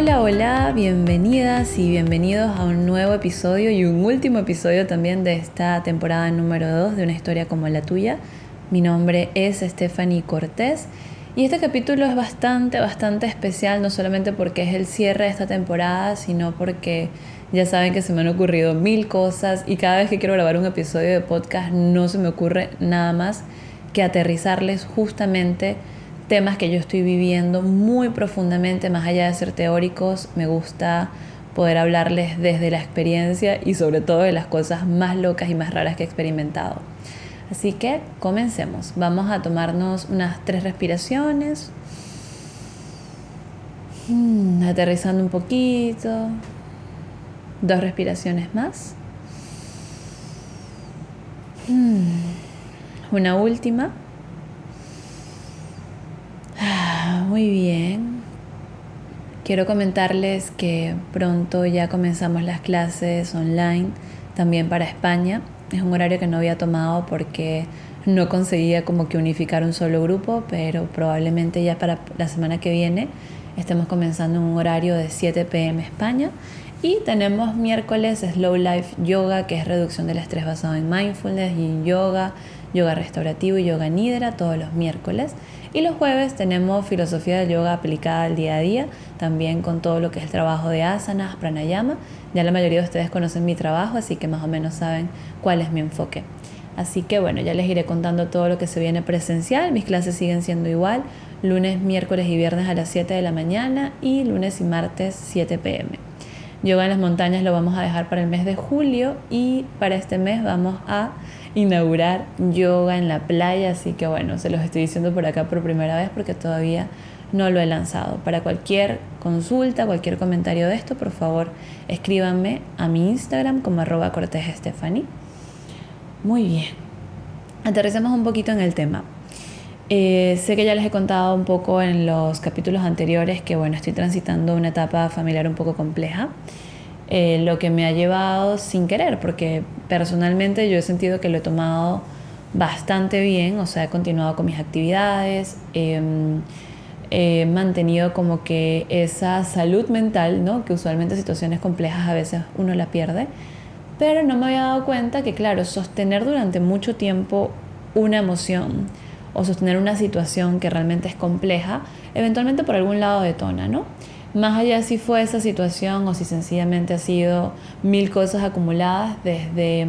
Hola, hola, bienvenidas y bienvenidos a un nuevo episodio y un último episodio también de esta temporada número 2 de una historia como la tuya. Mi nombre es Stephanie Cortés y este capítulo es bastante, bastante especial, no solamente porque es el cierre de esta temporada, sino porque ya saben que se me han ocurrido mil cosas y cada vez que quiero grabar un episodio de podcast no se me ocurre nada más que aterrizarles justamente temas que yo estoy viviendo muy profundamente, más allá de ser teóricos, me gusta poder hablarles desde la experiencia y sobre todo de las cosas más locas y más raras que he experimentado. Así que comencemos. Vamos a tomarnos unas tres respiraciones. Hmm, aterrizando un poquito. Dos respiraciones más. Hmm, una última. Muy bien. Quiero comentarles que pronto ya comenzamos las clases online también para España. Es un horario que no había tomado porque no conseguía como que unificar un solo grupo, pero probablemente ya para la semana que viene estemos comenzando un horario de 7 pm España. Y tenemos miércoles Slow Life Yoga, que es reducción del estrés basado en mindfulness y yoga, yoga restaurativo y yoga nidra todos los miércoles. Y los jueves tenemos filosofía del yoga aplicada al día a día, también con todo lo que es el trabajo de asanas, pranayama. Ya la mayoría de ustedes conocen mi trabajo, así que más o menos saben cuál es mi enfoque. Así que bueno, ya les iré contando todo lo que se viene presencial. Mis clases siguen siendo igual, lunes, miércoles y viernes a las 7 de la mañana y lunes y martes 7 pm. Yoga en las montañas lo vamos a dejar para el mes de julio y para este mes vamos a inaugurar yoga en la playa, así que bueno, se los estoy diciendo por acá por primera vez porque todavía no lo he lanzado. Para cualquier consulta, cualquier comentario de esto, por favor, escríbanme a mi Instagram como arroba cortés Muy bien, aterricemos un poquito en el tema. Eh, sé que ya les he contado un poco en los capítulos anteriores que bueno, estoy transitando una etapa familiar un poco compleja. Eh, lo que me ha llevado sin querer, porque personalmente yo he sentido que lo he tomado bastante bien, o sea, he continuado con mis actividades, em, he mantenido como que esa salud mental, ¿no? que usualmente en situaciones complejas a veces uno la pierde, pero no me había dado cuenta que, claro, sostener durante mucho tiempo una emoción o sostener una situación que realmente es compleja, eventualmente por algún lado detona, ¿no? Más allá si fue esa situación o si sencillamente ha sido mil cosas acumuladas desde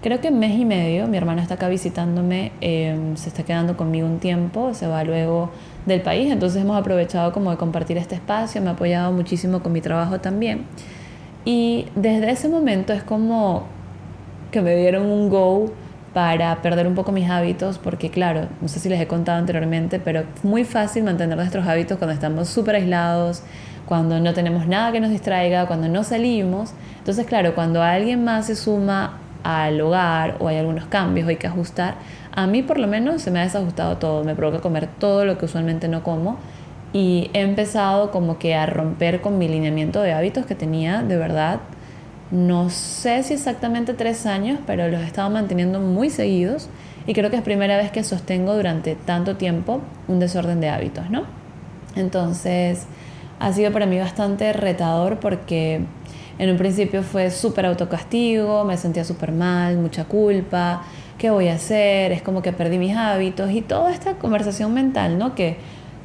creo que mes y medio, mi hermana está acá visitándome, em, se está quedando conmigo un tiempo, se va luego del país, entonces hemos aprovechado como de compartir este espacio, me ha apoyado muchísimo con mi trabajo también. Y desde ese momento es como que me dieron un go para perder un poco mis hábitos, porque claro, no sé si les he contado anteriormente, pero es muy fácil mantener nuestros hábitos cuando estamos súper aislados, cuando no tenemos nada que nos distraiga, cuando no salimos. Entonces, claro, cuando alguien más se suma al hogar o hay algunos cambios hay que ajustar, a mí por lo menos se me ha desajustado todo, me provoca comer todo lo que usualmente no como y he empezado como que a romper con mi lineamiento de hábitos que tenía de verdad no sé si exactamente tres años, pero los he estado manteniendo muy seguidos y creo que es primera vez que sostengo durante tanto tiempo un desorden de hábitos, ¿no? Entonces ha sido para mí bastante retador porque en un principio fue súper autocastigo, me sentía súper mal, mucha culpa, ¿qué voy a hacer? Es como que perdí mis hábitos y toda esta conversación mental, ¿no? Que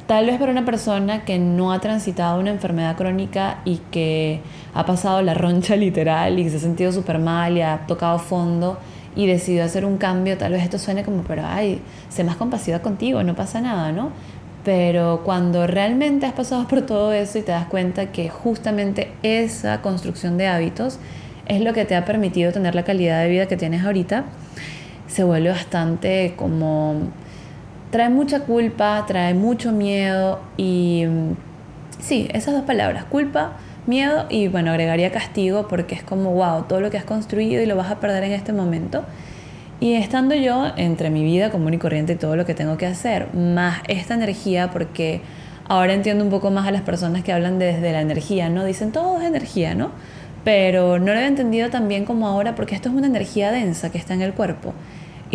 Tal vez para una persona que no ha transitado una enfermedad crónica y que ha pasado la roncha literal y se ha sentido súper mal y ha tocado fondo y decidió hacer un cambio, tal vez esto suene como, pero ay, sé más compasiva contigo, no pasa nada, ¿no? Pero cuando realmente has pasado por todo eso y te das cuenta que justamente esa construcción de hábitos es lo que te ha permitido tener la calidad de vida que tienes ahorita, se vuelve bastante como trae mucha culpa, trae mucho miedo y mm, sí, esas dos palabras, culpa, miedo y bueno, agregaría castigo porque es como, wow, todo lo que has construido y lo vas a perder en este momento. Y estando yo entre mi vida común y corriente y todo lo que tengo que hacer, más esta energía, porque ahora entiendo un poco más a las personas que hablan desde la energía, ¿no? Dicen todo es energía, ¿no? Pero no lo he entendido tan bien como ahora porque esto es una energía densa que está en el cuerpo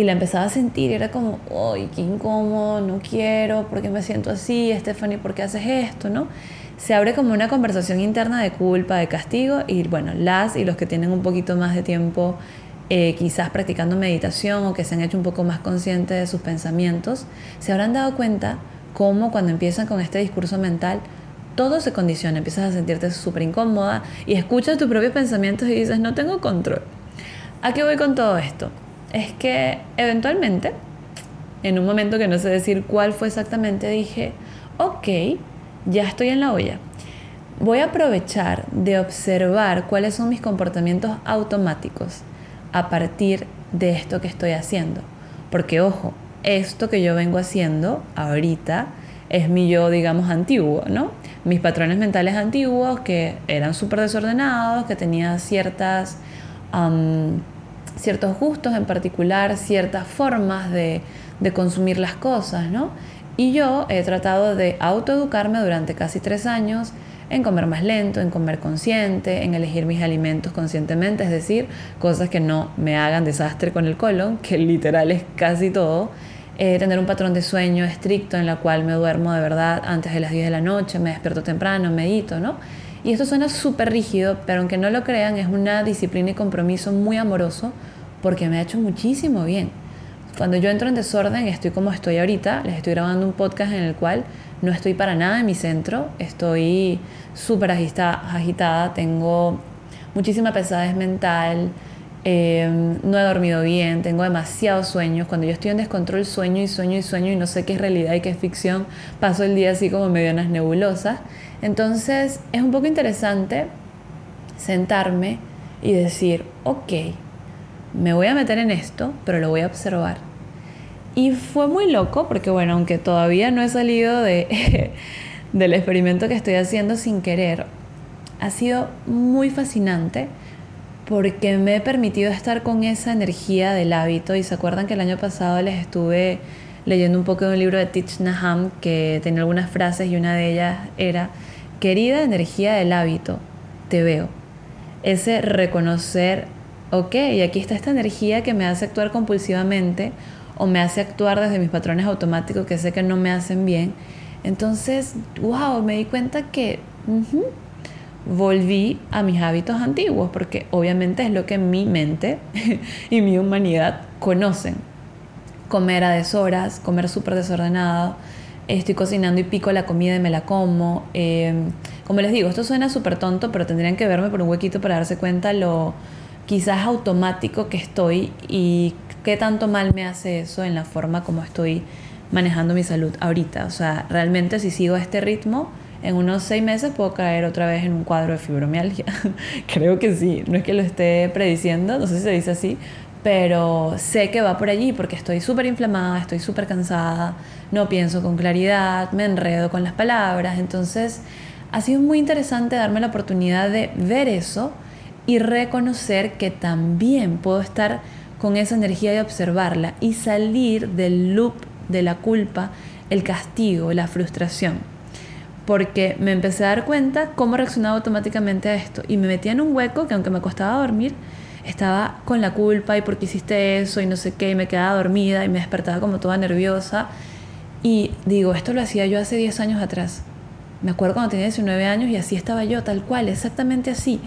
y la empezaba a sentir y era como, ¡ay, qué incómodo! No quiero, ¿por qué me siento así? Stephanie, ¿por qué haces esto? ¿no? se abre como una conversación interna de culpa, de castigo, y bueno, las y los que tienen un poquito más de tiempo eh, quizás practicando meditación o que se han hecho un poco más conscientes de sus pensamientos, se habrán dado cuenta cómo cuando empiezan con este discurso mental, todo se condiciona, empiezas a sentirte súper incómoda y escuchas tus propios pensamientos y dices, no tengo control. ¿A qué voy con todo esto? Es que eventualmente, en un momento que no sé decir cuál fue exactamente, dije, ok, ya estoy en la olla. Voy a aprovechar de observar cuáles son mis comportamientos automáticos a partir de esto que estoy haciendo. Porque ojo, esto que yo vengo haciendo ahorita es mi yo, digamos, antiguo, ¿no? Mis patrones mentales antiguos que eran súper desordenados, que tenía ciertas, ciertos gustos en particular, ciertas formas de, de consumir las cosas, ¿no? Y yo he tratado de autoeducarme durante casi tres años en comer más lento, en comer consciente, en elegir mis alimentos conscientemente, es decir, cosas que no me hagan desastre con el colon, que literal es casi todo. Eh, tener un patrón de sueño estricto en la cual me duermo de verdad antes de las 10 de la noche, me despierto temprano, medito, ¿no? Y esto suena súper rígido, pero aunque no lo crean, es una disciplina y compromiso muy amoroso porque me ha hecho muchísimo bien. Cuando yo entro en desorden, estoy como estoy ahorita, les estoy grabando un podcast en el cual no estoy para nada en mi centro, estoy súper agitada, tengo muchísima pesadez mental, em, no he dormido bien, tengo demasiados sueños. Cuando yo estoy en descontrol, sueño y sueño y sueño y no sé qué es realidad y qué es ficción, paso el día así como medio en las nebulosas. Entonces es un poco interesante sentarme y decir, ok, me voy a meter en esto, pero lo voy a observar. Y fue muy loco porque, bueno, aunque todavía no he salido de, del experimento que estoy haciendo sin querer, ha sido muy fascinante porque me he permitido estar con esa energía del hábito. Y se acuerdan que el año pasado les estuve leyendo un poco de un libro de Tich Naham que tenía algunas frases y una de ellas era, querida energía del hábito, te veo. Ese reconocer ok, aquí está esta energía que me hace actuar compulsivamente o me hace actuar desde mis patrones automáticos que sé que no me hacen bien. Entonces, wow, me di cuenta que volví a mis hábitos antiguos, porque obviamente es lo que mi mente y mi humanidad conocen. Comer a deshoras, comer súper desordenado, estoy cocinando y pico la comida y me la como. Em, como les digo, esto suena súper tonto, pero tendrían que verme por un huequito para darse cuenta lo quizás automático que estoy y qué tanto mal me hace eso en la forma como estoy manejando mi salud ahorita. O sea, realmente si sigo este ritmo, en unos seis meses puedo caer otra vez en un cuadro de fibromialgia. Creo que sí, no es que lo esté prediciendo, no sé si se dice así, pero sé que va por allí porque estoy súper inflamada, estoy súper cansada, no pienso con claridad, me enredo con las palabras. Entonces, ha sido muy interesante darme la oportunidad de ver eso y reconocer que también puedo estar con esa energía de observarla y salir del loop de la culpa, el castigo, la frustración. Porque me empecé a dar cuenta cómo reaccionaba automáticamente a esto y me metía en un hueco que aunque me costaba dormir, estaba con la culpa y por qué hiciste eso y no sé qué, y me quedaba dormida y me despertaba como toda nerviosa. Y digo, esto lo hacía yo hace 10 años atrás. Me acuerdo cuando tenía 19 años y así estaba yo, tal cual, exactamente así.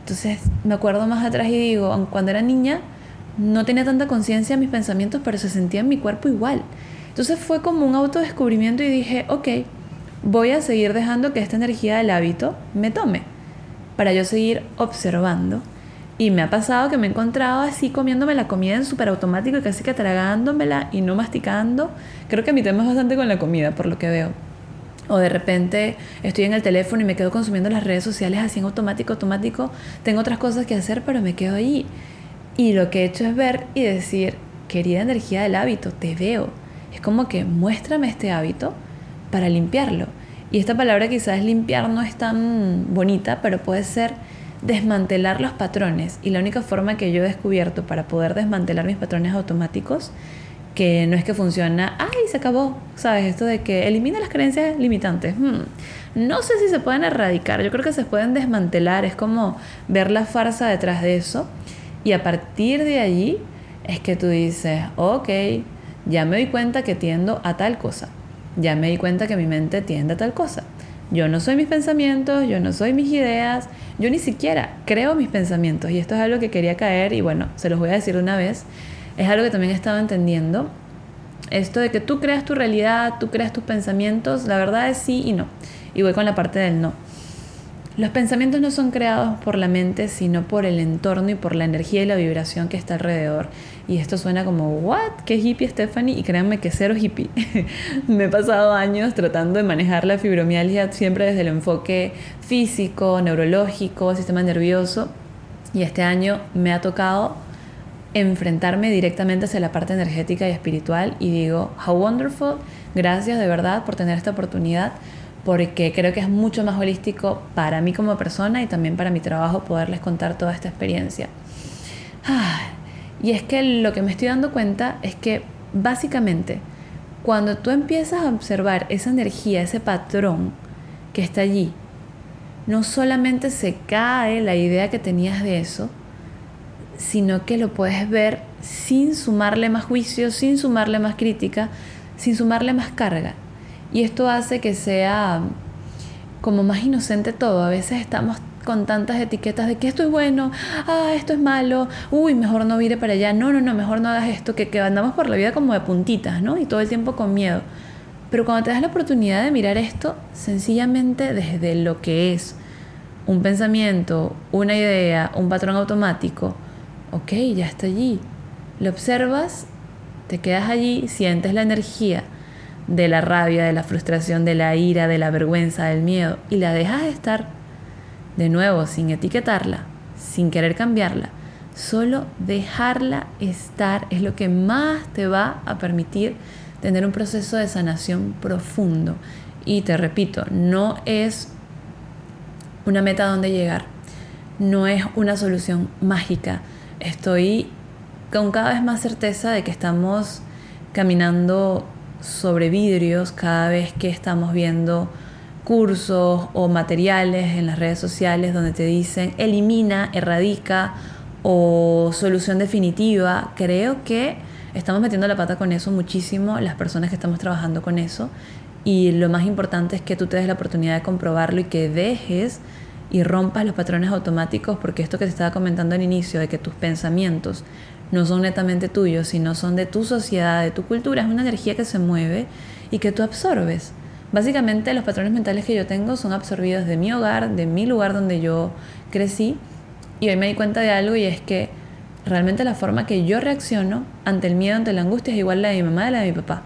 Entonces me acuerdo más atrás y digo, cuando era niña no tenía tanta conciencia de mis pensamientos, pero se sentía en mi cuerpo igual. Entonces fue como un autodescubrimiento y dije, ok, voy a seguir dejando que esta energía del hábito me tome, para yo seguir observando. Y me ha pasado que me he encontrado así comiéndome la comida en súper automático y casi que tragándomela y no masticando. Creo que mi tema es bastante con la comida, por lo que veo. O de repente estoy en el teléfono y me quedo consumiendo las redes sociales así en automático, automático. Tengo otras cosas que hacer, pero me quedo ahí. Y lo que he hecho es ver y decir, querida energía del hábito, te veo. Es como que muéstrame este hábito para limpiarlo. Y esta palabra quizás limpiar no es tan bonita, pero puede ser desmantelar los patrones. Y la única forma que yo he descubierto para poder desmantelar mis patrones automáticos que no es que funciona, ay, se acabó, ¿sabes? Esto de que elimina las creencias limitantes. Hmm. No sé si se pueden erradicar, yo creo que se pueden desmantelar, es como ver la farsa detrás de eso y a partir de allí es que tú dices, ok, ya me di cuenta que tiendo a tal cosa, ya me di cuenta que mi mente tiende a tal cosa. Yo no soy mis pensamientos, yo no soy mis ideas, yo ni siquiera creo mis pensamientos. Y esto es algo que quería caer y bueno, se los voy a decir una vez. Es algo que también he estado entendiendo. Esto de que tú creas tu realidad, tú creas tus pensamientos, la verdad es sí y no. Y voy con la parte del no. Los pensamientos no son creados por la mente, sino por el entorno y por la energía y la vibración que está alrededor. Y esto suena como, ¿what? ¿Qué hippie Stephanie? Y créanme que cero hippie. Me he pasado años tratando de manejar la fibromialgia siempre desde el enfoque físico, neurológico, sistema nervioso. Y este año me ha tocado enfrentarme directamente hacia la parte energética y espiritual y digo, how wonderful, gracias de verdad por tener esta oportunidad porque creo que es mucho más holístico para mí como persona y también para mi trabajo poderles contar toda esta experiencia. Y es que lo que me estoy dando cuenta es que básicamente cuando tú empiezas a observar esa energía, ese patrón que está allí, no solamente se cae la idea que tenías de eso, sino que lo puedes ver sin sumarle más juicio, sin sumarle más crítica, sin sumarle más carga. Y esto hace que sea como más inocente todo. A veces estamos con tantas etiquetas de que esto es bueno, ah, esto es malo, uy, mejor no vire para allá, no, no, no, mejor no hagas esto, que, que andamos por la vida como de puntitas, ¿no? Y todo el tiempo con miedo. Pero cuando te das la oportunidad de mirar esto sencillamente desde lo que es un pensamiento, una idea, un patrón automático, ok, ya está allí. Lo observas, te quedas allí, sientes la energía de la rabia, de la frustración, de la ira, de la vergüenza, del miedo, y la dejas estar de nuevo sin etiquetarla, sin querer cambiarla. Solo dejarla estar es lo que más te va a permitir tener un proceso de sanación profundo. Y te repito, no es una meta donde llegar, no es una solución mágica. Estoy con cada vez más certeza de que estamos caminando sobre vidrios cada vez que estamos viendo cursos o materiales en las redes sociales donde te dicen elimina, erradica o solución definitiva. Creo que estamos metiendo la pata con eso muchísimo las personas que estamos trabajando con eso y lo más importante es que tú te des la oportunidad de comprobarlo y que dejes y rompas los patrones automáticos porque esto que te estaba comentando al inicio de que tus pensamientos no son netamente tuyos, sino son de tu sociedad, de tu cultura. Es una energía que se mueve y que tú absorbes. Básicamente los patrones mentales que yo tengo son absorbidos de mi hogar, de mi lugar donde yo crecí. Y hoy me di cuenta de algo y es que realmente la forma que yo reacciono ante el miedo, ante la angustia es igual la de mi mamá y la de mi papá.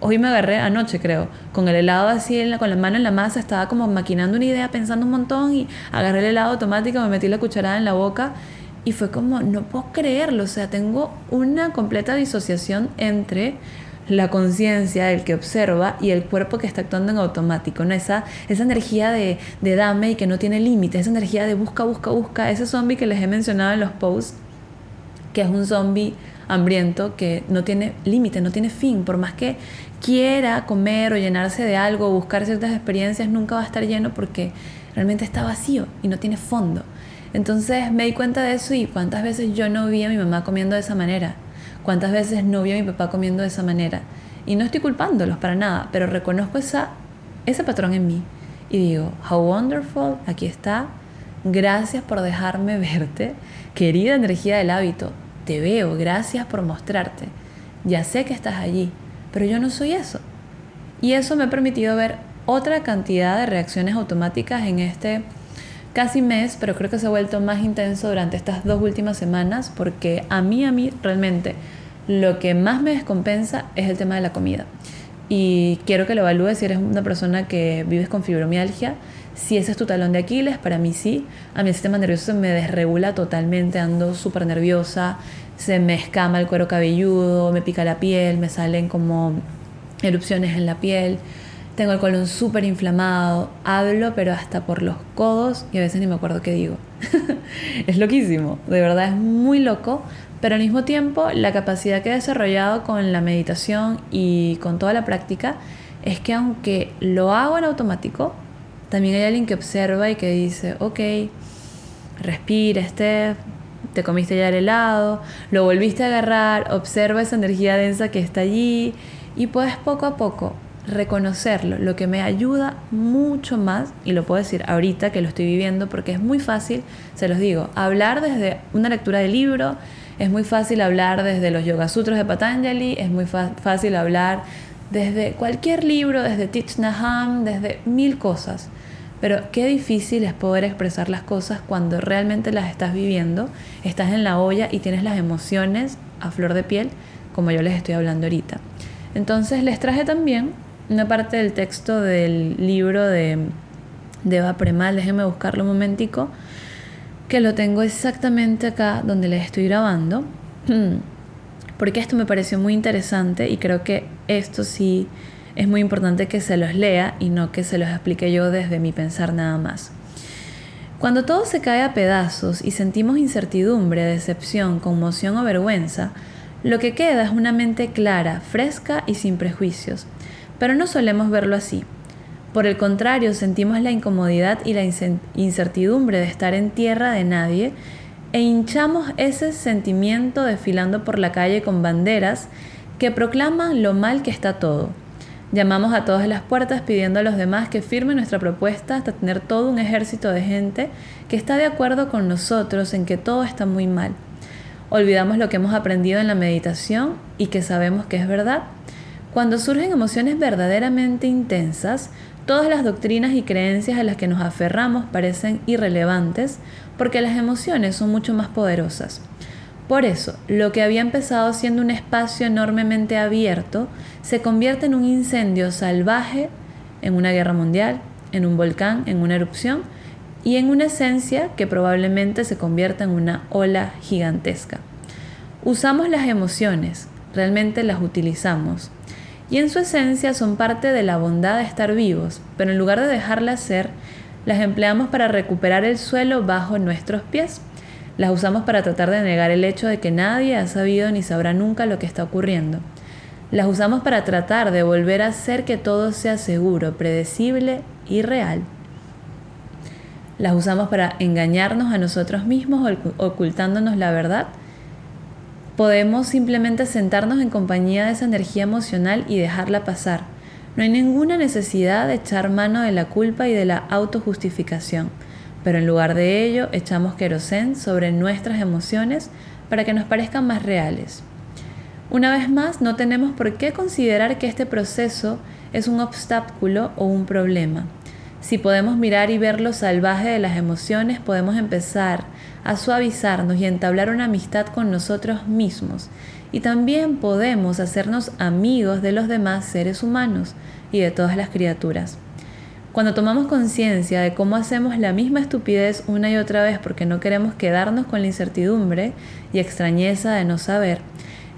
Hoy me agarré anoche, creo, con el helado así, con la mano en la masa, estaba como maquinando una idea, pensando un montón y agarré el helado automático, me metí la cucharada en la boca y fue como, no puedo creerlo, o sea, tengo una completa disociación entre la conciencia, el que observa y el cuerpo que está actuando en automático, ¿no? Esa, esa energía de, de dame y que no tiene límites, esa energía de busca, busca, busca, ese zombie que les he mencionado en los posts, que es un zombie hambriento que no tiene límite, no tiene fin, por más que quiera comer o llenarse de algo o buscar ciertas experiencias, nunca va a estar lleno porque realmente está vacío y no tiene fondo. Entonces me di cuenta de eso y cuántas veces yo no vi a mi mamá comiendo de esa manera, cuántas veces no vi a mi papá comiendo de esa manera. Y no estoy culpándolos para nada, pero reconozco ese patrón en mí y digo, how wonderful, aquí está, gracias por dejarme verte, querida energía del hábito, te veo, gracias por mostrarte, ya sé que estás allí, pero yo no soy eso. Y eso me ha permitido ver otra cantidad de reacciones automáticas en este casi mes, pero creo que se ha vuelto más intenso durante estas dos últimas semanas porque a mí, a mí realmente lo que más me descompensa es el tema de la comida. Y quiero que lo evalúes si eres una persona que vives con fibromialgia. Si ese es tu talón de Aquiles, para mí sí. A mi sistema nervioso se me desregula totalmente, ando súper nerviosa, se me escama el cuero cabelludo, me pica la piel, me salen como erupciones en la piel tengo el colon súper inflamado, hablo pero hasta por los codos y a veces ni me acuerdo qué digo. es loquísimo, de verdad es muy loco, pero al mismo tiempo la capacidad que he desarrollado con la meditación y con toda la práctica es que aunque lo hago en automático, también hay alguien que observa y que dice, ok, respira, Steph, te comiste ya el helado, lo volviste a agarrar, observa esa energía densa que está allí y puedes poco a poco reconocerlo, lo que me ayuda mucho más, y lo puedo decir ahorita que lo estoy viviendo porque es muy fácil, se los digo, hablar desde una lectura de libro, es muy fácil hablar desde los Yoga Sutras de Patanjali, es muy fácil hablar desde cualquier libro, desde Naham, desde mil cosas. Pero qué difícil es poder expresar las cosas cuando realmente las estás viviendo, estás en la olla y tienes las emociones a flor de piel, como yo les estoy hablando ahorita. Entonces les traje también una parte del texto del libro de, de Eva Premal, déjenme buscarlo un momentico, que lo tengo exactamente acá donde les estoy grabando, porque esto me pareció muy interesante y creo que esto sí es muy importante que se los lea y no que se los explique yo desde mi pensar nada más. Cuando todo se cae a pedazos y sentimos incertidumbre, decepción, conmoción o vergüenza, lo que queda es una mente clara, fresca y sin prejuicios. Pero no solemos verlo así. Por el contrario, sentimos la incomodidad y la incertidumbre de estar en tierra de nadie e hinchamos ese sentimiento desfilando por la calle con banderas que proclaman lo mal que está todo. Llamamos a todas las puertas pidiendo a los demás que firmen nuestra propuesta hasta tener todo un ejército de gente que está de acuerdo con nosotros en que todo está muy mal. Olvidamos lo que hemos aprendido en la meditación y que sabemos que es verdad. Cuando surgen emociones verdaderamente intensas, todas las doctrinas y creencias a las que nos aferramos parecen irrelevantes porque las emociones son mucho más poderosas. Por eso, lo que había empezado siendo un espacio enormemente abierto se convierte en un incendio salvaje, en una guerra mundial, en un volcán, en una erupción y en una esencia que probablemente se convierta en una ola gigantesca. Usamos las emociones, realmente las utilizamos, y en su esencia son parte de la bondad de estar vivos, pero en lugar de dejarlas ser, las empleamos para recuperar el suelo bajo nuestros pies. Las usamos para tratar de negar el hecho de que nadie ha sabido ni sabrá nunca lo que está ocurriendo. Las usamos para tratar de volver a hacer que todo sea seguro, predecible y real. Las usamos para engañarnos a nosotros mismos ocultándonos la verdad. Podemos simplemente sentarnos en compañía de esa energía emocional y dejarla pasar. No hay ninguna necesidad de echar mano de la culpa y de la autojustificación, pero en lugar de ello echamos querosén sobre nuestras emociones para que nos parezcan más reales. Una vez más, no tenemos por qué considerar que este proceso es un obstáculo o un problema. Si podemos mirar y ver lo salvaje de las emociones, podemos empezar a suavizarnos y entablar una amistad con nosotros mismos. Y también podemos hacernos amigos de los demás seres humanos y de todas las criaturas. Cuando tomamos conciencia de cómo hacemos la misma estupidez una y otra vez porque no queremos quedarnos con la incertidumbre y extrañeza de no saber,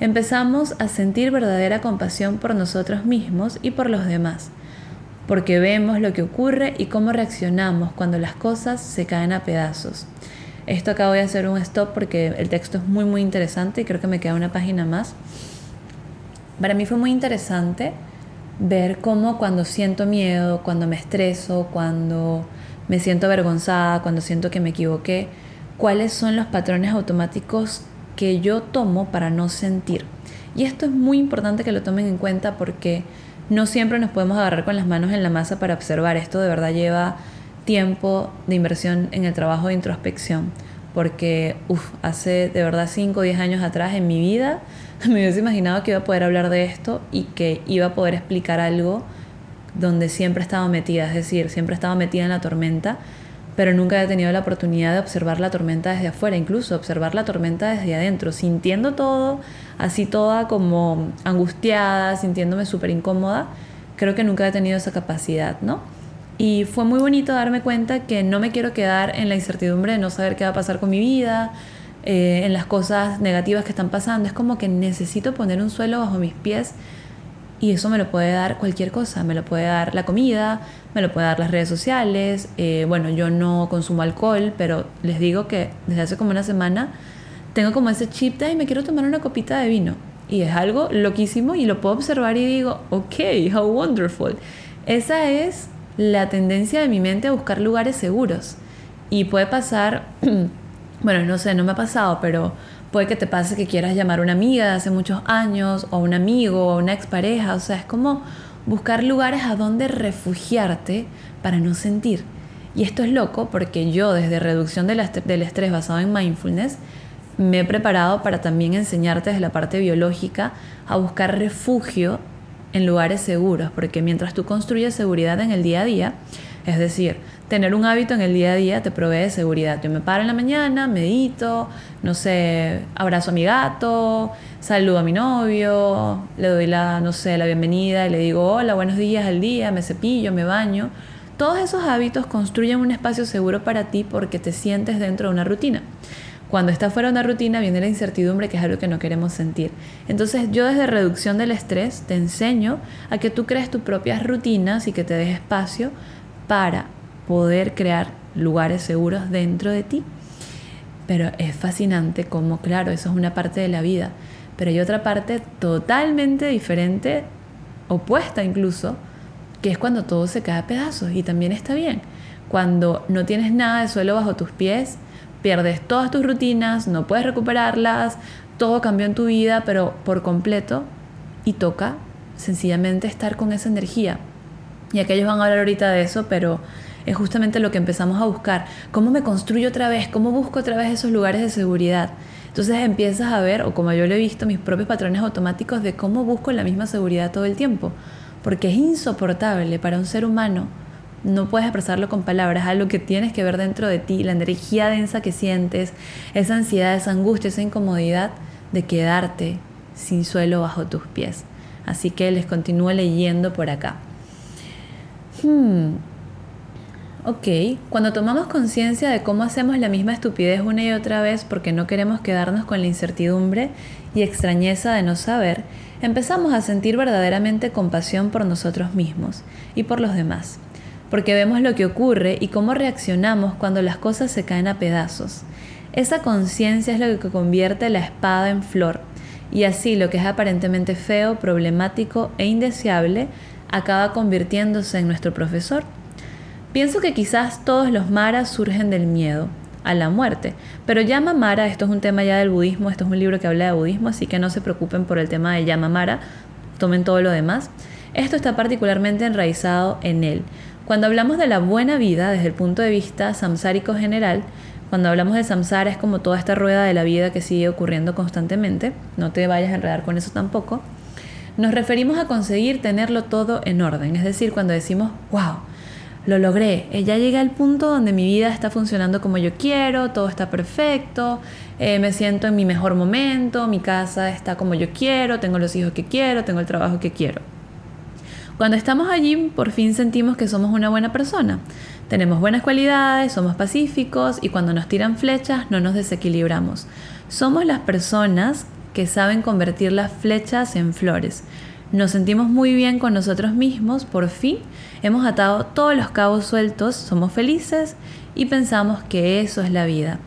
empezamos a sentir verdadera compasión por nosotros mismos y por los demás porque vemos lo que ocurre y cómo reaccionamos cuando las cosas se caen a pedazos. Esto acá voy a hacer un stop porque el texto es muy muy interesante y creo que me queda una página más. Para mí fue muy interesante ver cómo cuando siento miedo, cuando me estreso, cuando me siento avergonzada, cuando siento que me equivoqué, cuáles son los patrones automáticos que yo tomo para no sentir. Y esto es muy importante que lo tomen en cuenta porque no siempre nos podemos agarrar con las manos en la masa para observar. Esto de verdad lleva tiempo de inversión en el trabajo de introspección. Porque, uff, hace de verdad 5 o 10 años atrás en mi vida me hubiese imaginado que iba a poder hablar de esto y que iba a poder explicar algo donde siempre estaba metida, es decir, siempre estaba metida en la tormenta, pero nunca he tenido la oportunidad de observar la tormenta desde afuera, incluso observar la tormenta desde adentro, sintiendo todo, así toda como angustiada, sintiéndome súper incómoda, creo que nunca he tenido esa capacidad, ¿no? Y fue muy bonito darme cuenta que no me quiero quedar en la incertidumbre de no saber qué va a pasar con mi vida, eh, en las cosas negativas que están pasando. Es como que necesito poner un suelo bajo mis pies y eso me lo puede dar cualquier cosa. Me lo puede dar la comida, me lo puede dar las redes sociales. Eh, bueno, yo no consumo alcohol, pero les digo que desde hace como una semana tengo como ese chip de, y me quiero tomar una copita de vino. Y es algo loquísimo y lo puedo observar y digo, ok, how wonderful. Esa es la tendencia de mi mente a buscar lugares seguros. Y puede pasar, bueno, no sé, no me ha pasado, pero puede que te pase que quieras llamar a una amiga de hace muchos años, o a un amigo, o a una expareja. O sea, es como buscar lugares a donde refugiarte para no sentir. Y esto es loco porque yo desde reducción del estrés basado en mindfulness me he preparado para también enseñarte desde la parte biológica a buscar refugio en lugares seguros, porque mientras tú construyes seguridad en el día a día, es decir, tener un hábito en el día a día te provee seguridad. Yo me paro en la mañana, medito, no sé, abrazo a mi gato, saludo a mi novio, le doy la, no sé, la bienvenida y le digo hola, buenos días al día, me cepillo, me baño. Todos esos hábitos construyen un espacio seguro para ti porque te sientes dentro de una rutina. Cuando estás fuera de una rutina viene la incertidumbre, que es algo que no queremos sentir. Entonces yo desde reducción del estrés te enseño a que tú crees tus propias rutinas y que te des espacio para poder crear lugares seguros dentro de ti. Pero es fascinante como, claro, eso es una parte de la vida, pero hay otra parte totalmente diferente, opuesta incluso, que es cuando todo se cae a pedazos y también está bien. Cuando no tienes nada de suelo bajo tus pies, pierdes todas tus rutinas, no puedes recuperarlas, todo cambió en tu vida, pero por completo, y toca sencillamente estar con esa energía. Y aquellos van a hablar ahorita de eso, pero es justamente lo que empezamos a buscar. ¿Cómo me construyo otra vez? ¿Cómo busco otra vez esos lugares de seguridad? Entonces empiezas a ver, o como yo lo he visto, mis propios patrones automáticos de cómo busco la misma seguridad todo el tiempo. Porque es insoportable para un ser humano no puedes expresarlo con palabras, algo que tienes que ver dentro de ti, la energía densa que sientes, esa ansiedad, esa angustia, esa incomodidad de quedarte sin suelo bajo tus pies. Así que les continúo leyendo por acá. Hmm. Ok, cuando tomamos conciencia de cómo hacemos la misma estupidez una y otra vez porque no queremos quedarnos con la incertidumbre y extrañeza de no saber, empezamos a sentir verdaderamente compasión por nosotros mismos y por los demás porque vemos lo que ocurre y cómo reaccionamos cuando las cosas se caen a pedazos. Esa conciencia es lo que convierte la espada en flor, y así lo que es aparentemente feo, problemático e indeseable acaba convirtiéndose en nuestro profesor. Pienso que quizás todos los maras surgen del miedo a la muerte, pero Yama Mara, esto es un tema ya del budismo, esto es un libro que habla de budismo, así que no se preocupen por el tema de Yama Mara, tomen todo lo demás. Esto está particularmente enraizado en él, cuando hablamos de la buena vida desde el punto de vista samsárico general, cuando hablamos de samsara es como toda esta rueda de la vida que sigue ocurriendo constantemente, no te vayas a enredar con eso tampoco, nos referimos a conseguir tenerlo todo en orden, es decir, cuando decimos, wow, lo logré, eh, ya llegué al punto donde mi vida está funcionando como yo quiero, todo está perfecto, eh, me siento en mi mejor momento, mi casa está como yo quiero, tengo los hijos que quiero, tengo el trabajo que quiero. Cuando estamos allí, por fin sentimos que somos una buena persona. Tenemos buenas cualidades, somos pacíficos y cuando nos tiran flechas no nos desequilibramos. Somos las personas que saben convertir las flechas en flores. Nos sentimos muy bien con nosotros mismos, por fin hemos atado todos los cabos sueltos, somos felices y pensamos que eso es la vida.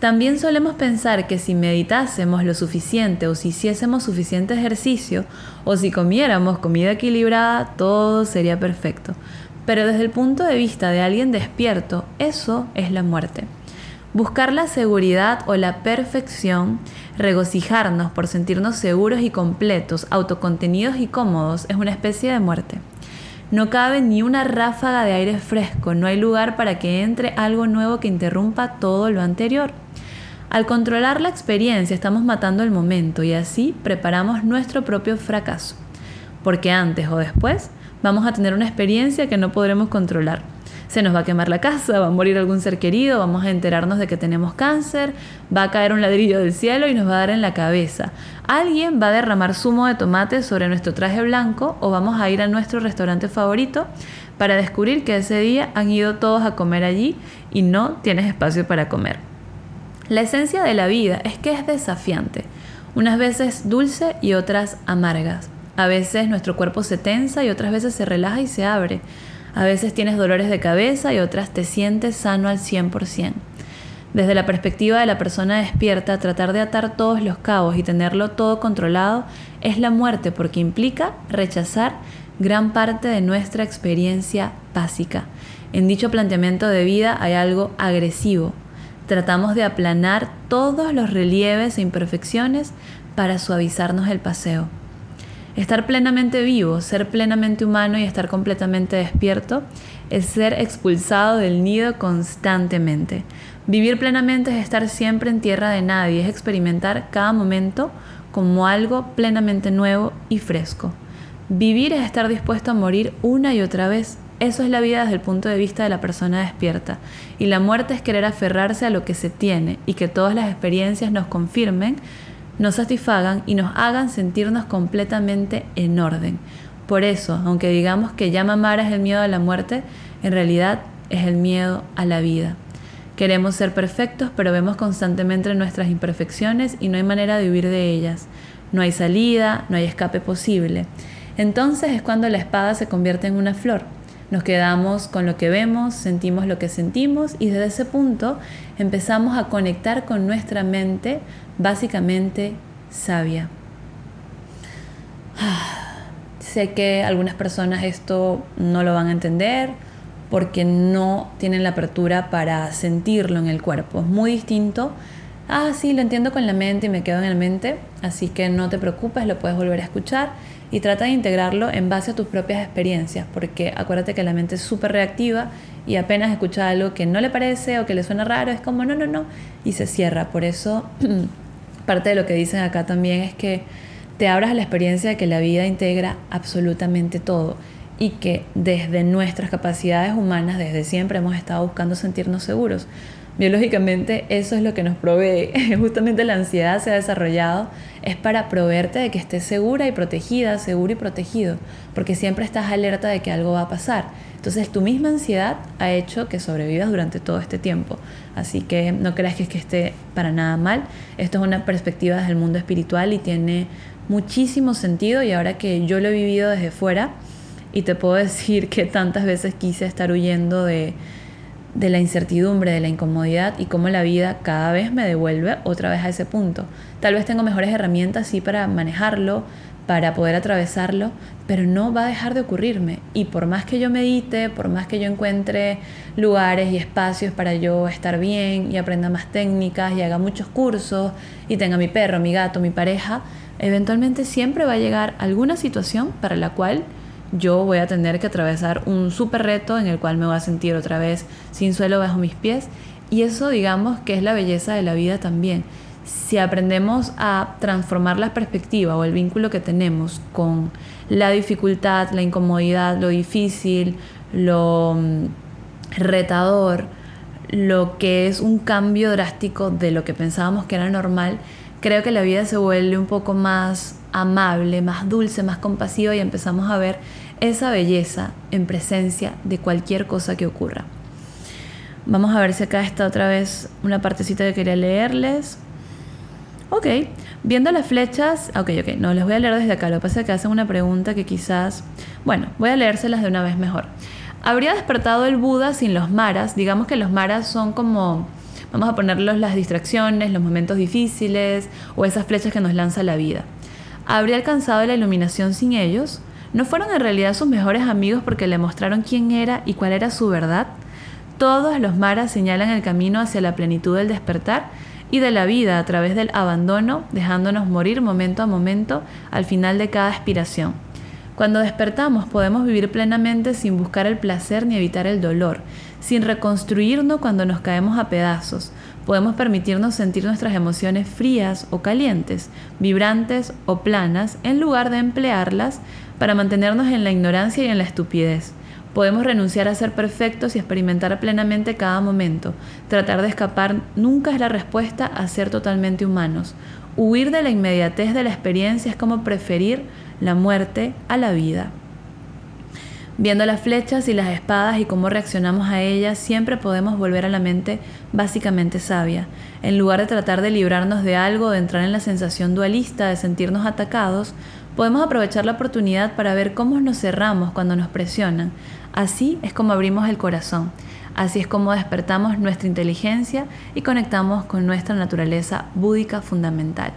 También solemos pensar que si meditásemos lo suficiente o si hiciésemos suficiente ejercicio o si comiéramos comida equilibrada, todo sería perfecto. Pero desde el punto de vista de alguien despierto, eso es la muerte. Buscar la seguridad o la perfección, regocijarnos por sentirnos seguros y completos, autocontenidos y cómodos, es una especie de muerte. No cabe ni una ráfaga de aire fresco, no hay lugar para que entre algo nuevo que interrumpa todo lo anterior. Al controlar la experiencia estamos matando el momento y así preparamos nuestro propio fracaso, porque antes o después vamos a tener una experiencia que no podremos controlar. Se nos va a quemar la casa, va a morir algún ser querido, vamos a enterarnos de que tenemos cáncer, va a caer un ladrillo del cielo y nos va a dar en la cabeza. Alguien va a derramar zumo de tomate sobre nuestro traje blanco o vamos a ir a nuestro restaurante favorito para descubrir que ese día han ido todos a comer allí y no tienes espacio para comer. La esencia de la vida es que es desafiante, unas veces dulce y otras amargas. A veces nuestro cuerpo se tensa y otras veces se relaja y se abre. A veces tienes dolores de cabeza y otras te sientes sano al 100%. Desde la perspectiva de la persona despierta, tratar de atar todos los cabos y tenerlo todo controlado es la muerte porque implica rechazar gran parte de nuestra experiencia básica. En dicho planteamiento de vida hay algo agresivo, Tratamos de aplanar todos los relieves e imperfecciones para suavizarnos el paseo. Estar plenamente vivo, ser plenamente humano y estar completamente despierto es ser expulsado del nido constantemente. Vivir plenamente es estar siempre en tierra de nadie, es experimentar cada momento como algo plenamente nuevo y fresco. Vivir es estar dispuesto a morir una y otra vez. Eso es la vida desde el punto de vista de la persona despierta. Y la muerte es querer aferrarse a lo que se tiene y que todas las experiencias nos confirmen, nos satisfagan y nos hagan sentirnos completamente en orden. Por eso, aunque digamos que ya mamar es el miedo a la muerte, en realidad es el miedo a la vida. Queremos ser perfectos, pero vemos constantemente nuestras imperfecciones y no hay manera de huir de ellas. No hay salida, no hay escape posible. Entonces es cuando la espada se convierte en una flor. Nos quedamos con lo que vemos, sentimos lo que sentimos y desde ese punto empezamos a conectar con nuestra mente básicamente sabia. Sé que algunas personas esto no lo van a entender, porque no tienen la apertura para sentirlo en el cuerpo. Es muy distinto. Ah, sí, lo entiendo con la mente y me quedo en la mente, así que no te preocupes, lo puedes volver a escuchar y trata de integrarlo en base a tus propias experiencias, porque acuérdate que la mente es súper reactiva y apenas escucha algo que no le parece o que le suena raro, es como no, no, no, y se cierra. Por eso, parte de lo que dicen acá también es que te abras a la experiencia de que la vida integra absolutamente todo y que desde nuestras capacidades humanas, desde siempre hemos estado buscando sentirnos seguros. Biológicamente eso es lo que nos provee. Justamente la ansiedad se ha desarrollado es para proveerte de que estés segura y protegida, seguro y protegido, porque siempre estás alerta de que algo va a pasar. Entonces tu misma ansiedad ha hecho que sobrevivas durante todo este tiempo. Así que no creas que es que esté para nada mal. Esto es una perspectiva desde el mundo espiritual y tiene muchísimo sentido y ahora que yo lo he vivido desde fuera, y te puedo decir que tantas veces quise estar huyendo de, de la incertidumbre, de la incomodidad y cómo la vida cada vez me devuelve otra vez a ese punto. Tal vez tengo mejores herramientas sí para manejarlo, para poder atravesarlo, pero no va a dejar de ocurrirme. Y por más que yo medite, por más que yo encuentre lugares y espacios para yo estar bien y aprenda más técnicas y haga muchos cursos y tenga mi perro, mi gato, mi pareja, eventualmente siempre va a llegar alguna situación para la cual yo voy a tener que atravesar un súper reto en el cual me voy a sentir otra vez sin suelo bajo mis pies. Y eso digamos que es la belleza de la vida también. Si aprendemos a transformar la perspectiva o el vínculo que tenemos con la dificultad, la incomodidad, lo difícil, lo mm, retador, lo que es un cambio drástico de lo que pensábamos que era normal, creo que la vida se vuelve un poco más amable, más dulce, más compasiva y empezamos a ver esa belleza en presencia de cualquier cosa que ocurra. Vamos a ver si acá está otra vez una partecita que quería leerles. Ok, viendo las flechas, ok, ok, no, les voy a leer desde acá, lo que pasa es que hacen una pregunta que quizás, bueno, voy a leérselas de una vez mejor. ¿Habría despertado el Buda sin los maras? Digamos que los maras son como, vamos a ponerlos las distracciones, los momentos difíciles o esas flechas que nos lanza la vida habría alcanzado la iluminación sin ellos? ¿No fueron en realidad sus mejores amigos porque le mostraron quién era y cuál era su verdad? Todos los maras señalan el camino hacia la plenitud del despertar y de la vida a través del abandono, dejándonos morir momento a momento al final de cada aspiración. Cuando despertamos podemos vivir plenamente sin buscar el placer ni evitar el dolor, sin reconstruirnos cuando nos caemos a pedazos, podemos permitirnos sentir nuestras emociones frías o calientes, vibrantes o planas, en lugar de emplearlas para mantenernos en la ignorancia y en la estupidez. Podemos renunciar a ser perfectos y experimentar plenamente cada momento. Tratar de escapar nunca es la respuesta a ser totalmente humanos. Huir de la inmediatez de la experiencia es como preferir la muerte a la vida. Viendo las flechas y las espadas y cómo reaccionamos a ellas, siempre podemos volver a la mente básicamente sabia. En lugar de tratar de librarnos de algo, de entrar en la sensación dualista, de sentirnos atacados, podemos aprovechar la oportunidad para ver cómo nos cerramos cuando nos presionan. Así es como abrimos el corazón. Así es como despertamos nuestra inteligencia y conectamos con nuestra naturaleza búdica fundamental.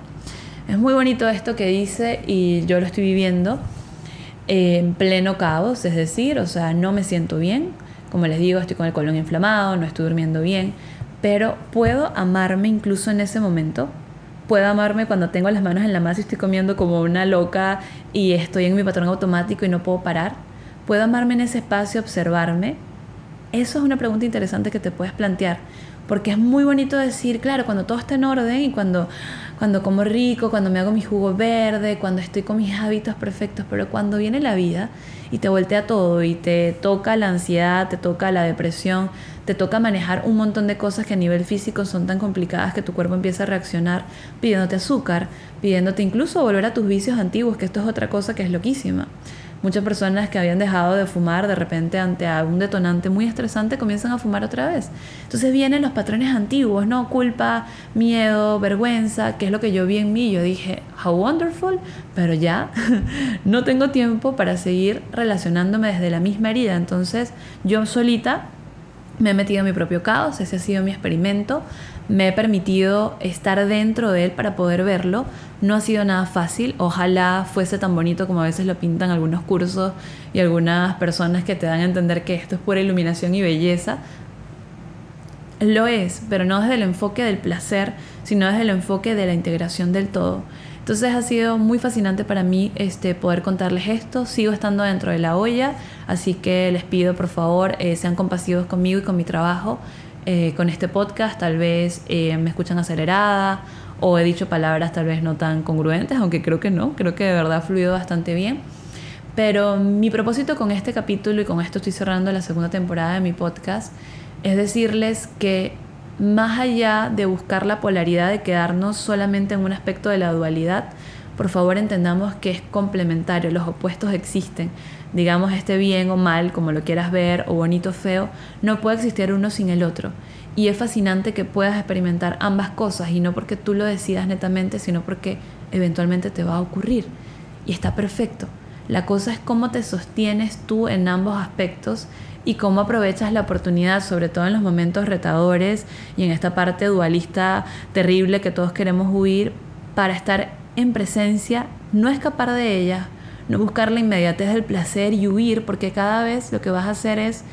Es muy bonito esto que dice y yo lo estoy viviendo en pleno caos, es decir, o sea, no me siento bien, como les digo, estoy con el colon inflamado, no estoy durmiendo bien, pero puedo amarme incluso en ese momento, puedo amarme cuando tengo las manos en la masa y estoy comiendo como una loca y estoy en mi patrón automático y no puedo parar. ¿Puedo amarme en ese espacio, observarme? Eso es una pregunta interesante que te puedes plantear, porque es muy bonito decir, claro, cuando todo está en orden y cuando, cuando como rico, cuando me hago mi jugo verde, cuando estoy con mis hábitos perfectos, pero cuando viene la vida y te voltea todo y te toca la ansiedad, te toca la depresión, te toca manejar un montón de cosas que a nivel físico son tan complicadas que tu cuerpo empieza a reaccionar pidiéndote azúcar, pidiéndote incluso volver a tus vicios antiguos, que esto es otra cosa que es loquísima. Muchas personas que habían dejado de fumar de repente ante un detonante muy estresante comienzan a fumar otra vez. Entonces vienen los patrones antiguos, ¿no? Culpa, miedo, vergüenza, que es lo que yo vi en mí. Yo dije, how wonderful, pero ya no tengo tiempo para seguir relacionándome desde la misma herida. Entonces yo solita me he metido en mi propio caos, ese ha sido mi experimento, me he permitido estar dentro de él para poder verlo. No ha sido nada fácil, ojalá fuese tan bonito como a veces lo pintan algunos cursos y algunas personas que te dan a entender que esto es pura iluminación y belleza. Lo es, pero no desde el enfoque del placer, sino desde el enfoque de la integración del todo. Entonces ha sido muy fascinante para mí este, poder contarles esto. Sigo estando dentro de la olla, así que les pido por favor eh, sean compasivos conmigo y con mi trabajo. Eh, con este podcast tal vez eh, me escuchan acelerada o he dicho palabras tal vez no tan congruentes, aunque creo que no, creo que de verdad ha fluido bastante bien. Pero mi propósito con este capítulo y con esto estoy cerrando la segunda temporada de mi podcast es decirles que más allá de buscar la polaridad de quedarnos solamente en un aspecto de la dualidad, por favor entendamos que es complementario, los opuestos existen. Digamos este bien o mal, como lo quieras ver, o bonito o feo, no puede existir uno sin el otro. Y es fascinante que puedas experimentar ambas cosas, y no porque tú lo decidas netamente, sino porque eventualmente te va a ocurrir. Y está perfecto. La cosa es cómo te sostienes tú en ambos aspectos y cómo aprovechas la oportunidad, sobre todo en los momentos retadores y en esta parte dualista terrible que todos queremos huir, para estar en presencia, no escapar de ella, no buscar la inmediatez del placer y huir, porque cada vez lo que vas a hacer es,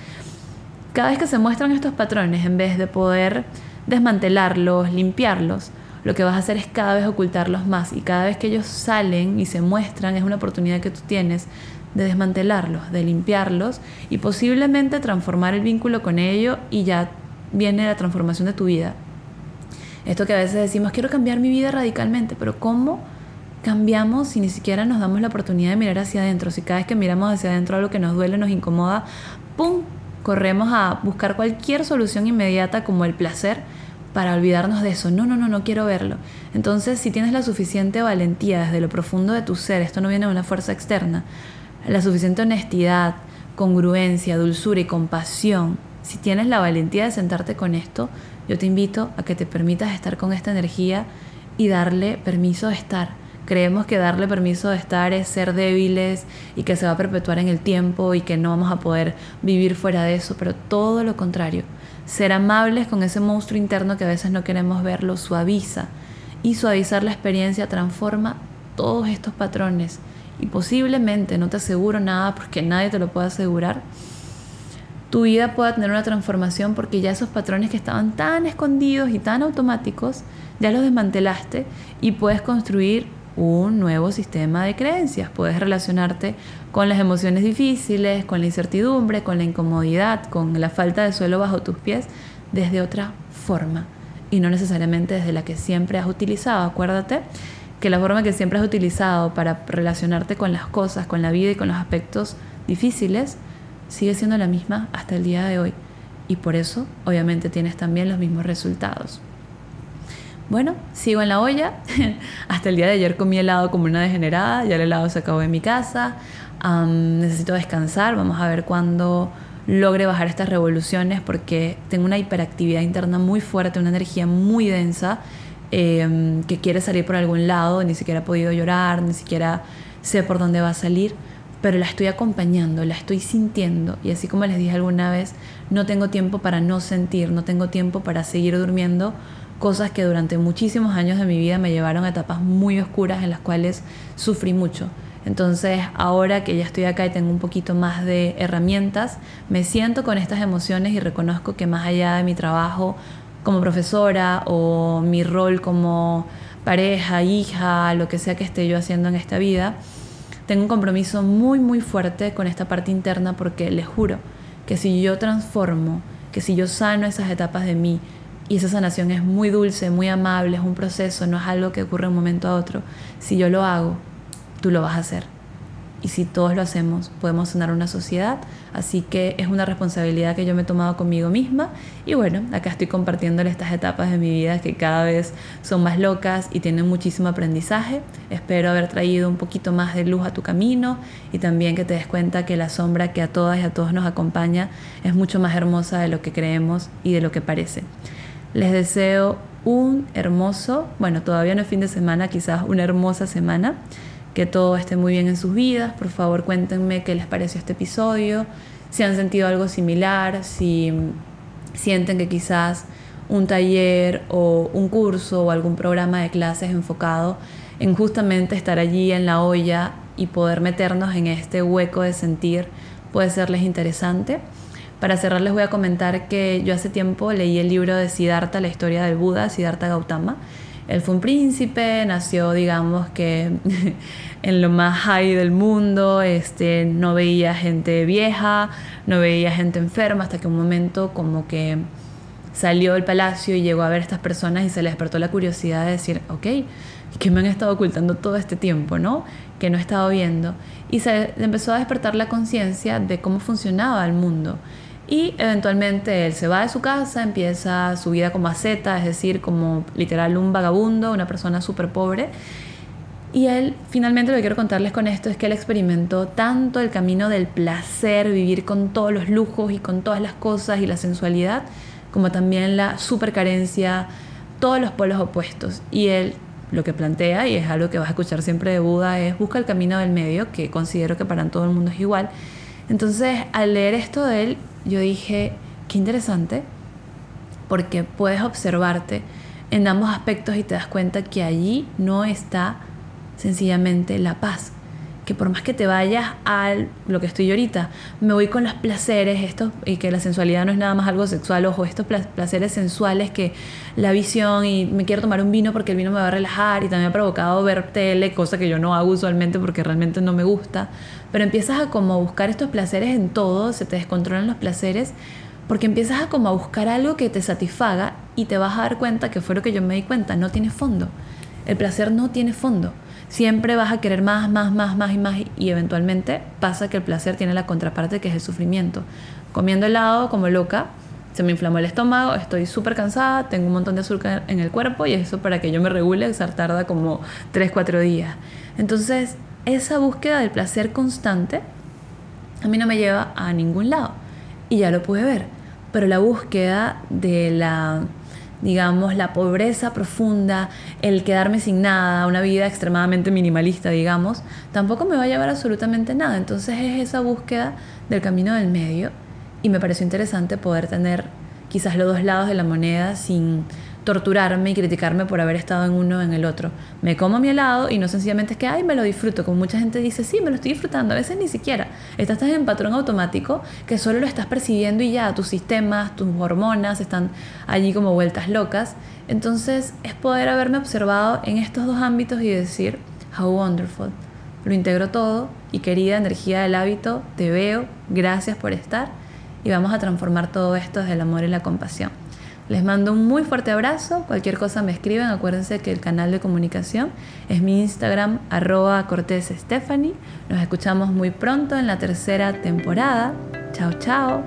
cada vez que se muestran estos patrones, en vez de poder desmantelarlos, limpiarlos, lo que vas a hacer es cada vez ocultarlos más y cada vez que ellos salen y se muestran es una oportunidad que tú tienes de desmantelarlos, de limpiarlos y posiblemente transformar el vínculo con ello y ya viene la transformación de tu vida. Esto que a veces decimos, quiero cambiar mi vida radicalmente, pero ¿cómo cambiamos si ni siquiera nos damos la oportunidad de mirar hacia adentro? Si cada vez que miramos hacia adentro algo que nos duele, nos incomoda, ¡pum! Corremos a buscar cualquier solución inmediata como el placer para olvidarnos de eso. No, no, no, no quiero verlo. Entonces, si tienes la suficiente valentía desde lo profundo de tu ser, esto no viene de una fuerza externa, la suficiente honestidad, congruencia, dulzura y compasión, si tienes la valentía de sentarte con esto, yo te invito a que te permitas estar con esta energía y darle permiso de estar. Creemos que darle permiso de estar es ser débiles y que se va a perpetuar en el tiempo y que no vamos a poder vivir fuera de eso, pero todo lo contrario. Ser amables con ese monstruo interno que a veces no queremos ver lo suaviza y suavizar la experiencia transforma todos estos patrones y posiblemente, no te aseguro nada porque nadie te lo puede asegurar, tu vida pueda tener una transformación porque ya esos patrones que estaban tan escondidos y tan automáticos, ya los desmantelaste y puedes construir un nuevo sistema de creencias. Puedes relacionarte con las emociones difíciles, con la incertidumbre, con la incomodidad, con la falta de suelo bajo tus pies desde otra forma y no necesariamente desde la que siempre has utilizado. Acuérdate que la forma que siempre has utilizado para relacionarte con las cosas, con la vida y con los aspectos difíciles, sigue siendo la misma hasta el día de hoy. Y por eso, obviamente, tienes también los mismos resultados. Bueno, sigo en la olla. hasta el día de ayer comí helado como una degenerada, ya el helado se acabó en mi casa. necesito descansar, vamos a ver cuándo logre bajar estas revoluciones porque tengo una hiperactividad interna muy fuerte, una energía muy densa Em, que quiere salir por algún lado, ni siquiera ha podido llorar, ni siquiera sé por dónde va a salir, pero la estoy acompañando, la estoy sintiendo y así como les dije alguna vez, no tengo tiempo para no sentir, no tengo tiempo para seguir durmiendo, cosas que durante muchísimos años de mi vida me llevaron a etapas muy oscuras en las cuales sufrí mucho. Entonces, ahora que ya estoy acá y tengo un poquito más de herramientas, me siento con estas emociones y reconozco que más allá de mi trabajo como profesora o mi rol como pareja, hija, lo que sea que esté yo haciendo en esta vida, tengo un compromiso muy, muy fuerte con esta parte interna porque les juro que si yo transformo, que si yo sano esas etapas de mí, y esa sanación es muy dulce, muy amable, es un proceso, no es algo que ocurre de un momento a otro, si yo lo hago, tú lo vas a hacer y si todos lo hacemos podemos sanar una sociedad. Así que es una responsabilidad que yo me he tomado conmigo misma y bueno, acá estoy compartiéndole estas etapas de mi vida que cada vez son más locas y tienen muchísimo aprendizaje. Espero haber traído un poquito más de luz a tu camino y también que te des cuenta que la sombra que a todas y a todos nos acompaña es mucho más hermosa de lo que creemos y de lo que parece. Les deseo un hermoso, bueno, todavía no es fin de semana, quizás una hermosa semana que todo esté muy bien en sus vidas. Por favor, cuéntenme qué les pareció este episodio, si han sentido algo similar, si sienten que quizás un taller o un curso o algún programa de clases enfocado en justamente estar allí en la olla y poder meternos en este hueco de sentir puede serles interesante. Para cerrar les voy a comentar que yo hace tiempo leí el libro de Siddhartha, la historia del Buda, Siddhartha Gautama, él fue un príncipe, nació, digamos que en lo más high del mundo, este, no veía gente vieja, no veía gente enferma, hasta que un momento como que salió del palacio y llegó a ver estas personas y se le despertó la curiosidad de decir, ok, ¿qué me han estado ocultando todo este tiempo, no? Que no he estado viendo. Y se empezó a despertar la conciencia de cómo funcionaba el mundo. Y eventualmente él se va de su casa, empieza su vida como asceta, es decir, como literal un vagabundo, una persona súper pobre. Y él, finalmente lo que quiero contarles con esto es que él experimentó tanto el camino del placer, vivir con todos los lujos y con todas las cosas y la sensualidad, como también la super carencia, todos los polos opuestos. Y él lo que plantea, y es algo que vas a escuchar siempre de Buda, es busca el camino del medio, que considero que para todo el mundo es igual. Entonces, al leer esto de él, yo dije, qué interesante, porque puedes observarte en ambos aspectos y te das cuenta que allí no está sencillamente la paz. Que por más que te vayas a lo que estoy ahorita, me voy con los placeres, estos, y que la sensualidad no es nada más algo sexual, ojo, estos placeres sensuales que la visión y me quiero tomar un vino porque el vino me va a relajar y también me ha provocado ver tele, cosa que yo no hago usualmente porque realmente no me gusta pero empiezas a como buscar estos placeres en todo, se te descontrolan los placeres, porque empiezas a como a buscar algo que te satisfaga y te vas a dar cuenta, que fue lo que yo me di cuenta, no tiene fondo. El placer no tiene fondo. Siempre vas a querer más, más, más, más y más y eventualmente pasa que el placer tiene la contraparte que es el sufrimiento. Comiendo helado como loca, se me inflamó el estómago, estoy súper cansada, tengo un montón de azúcar en el cuerpo y eso para que yo me regule se tarda como 3, 4 días. Entonces esa búsqueda del placer constante a mí no me lleva a ningún lado. Y ya lo pude ver. Pero la búsqueda de la, digamos, la pobreza profunda, el quedarme sin nada, una vida extremadamente minimalista, digamos, tampoco me va a llevar absolutamente nada. Entonces es esa búsqueda del camino del medio. Y me pareció interesante poder tener quizás los dos lados de la moneda sin torturarme y criticarme por haber estado en uno o en el otro. Me como mi helado y no sencillamente es que, ay, me lo disfruto, como mucha gente dice, sí, me lo estoy disfrutando, a veces ni siquiera. Estás en patrón automático que solo lo estás percibiendo y ya, tus sistemas, tus hormonas están allí como vueltas locas. Entonces es poder haberme observado en estos dos ámbitos y decir, how wonderful. Lo integro todo y querida energía del hábito, te veo, gracias por estar y vamos a transformar todo esto desde el amor y la compasión. Les mando un muy fuerte abrazo. Cualquier cosa me escriben. Acuérdense que el canal de comunicación es mi Instagram, arroba Cortés Stephanie. Nos escuchamos muy pronto en la tercera temporada. Chao, chao.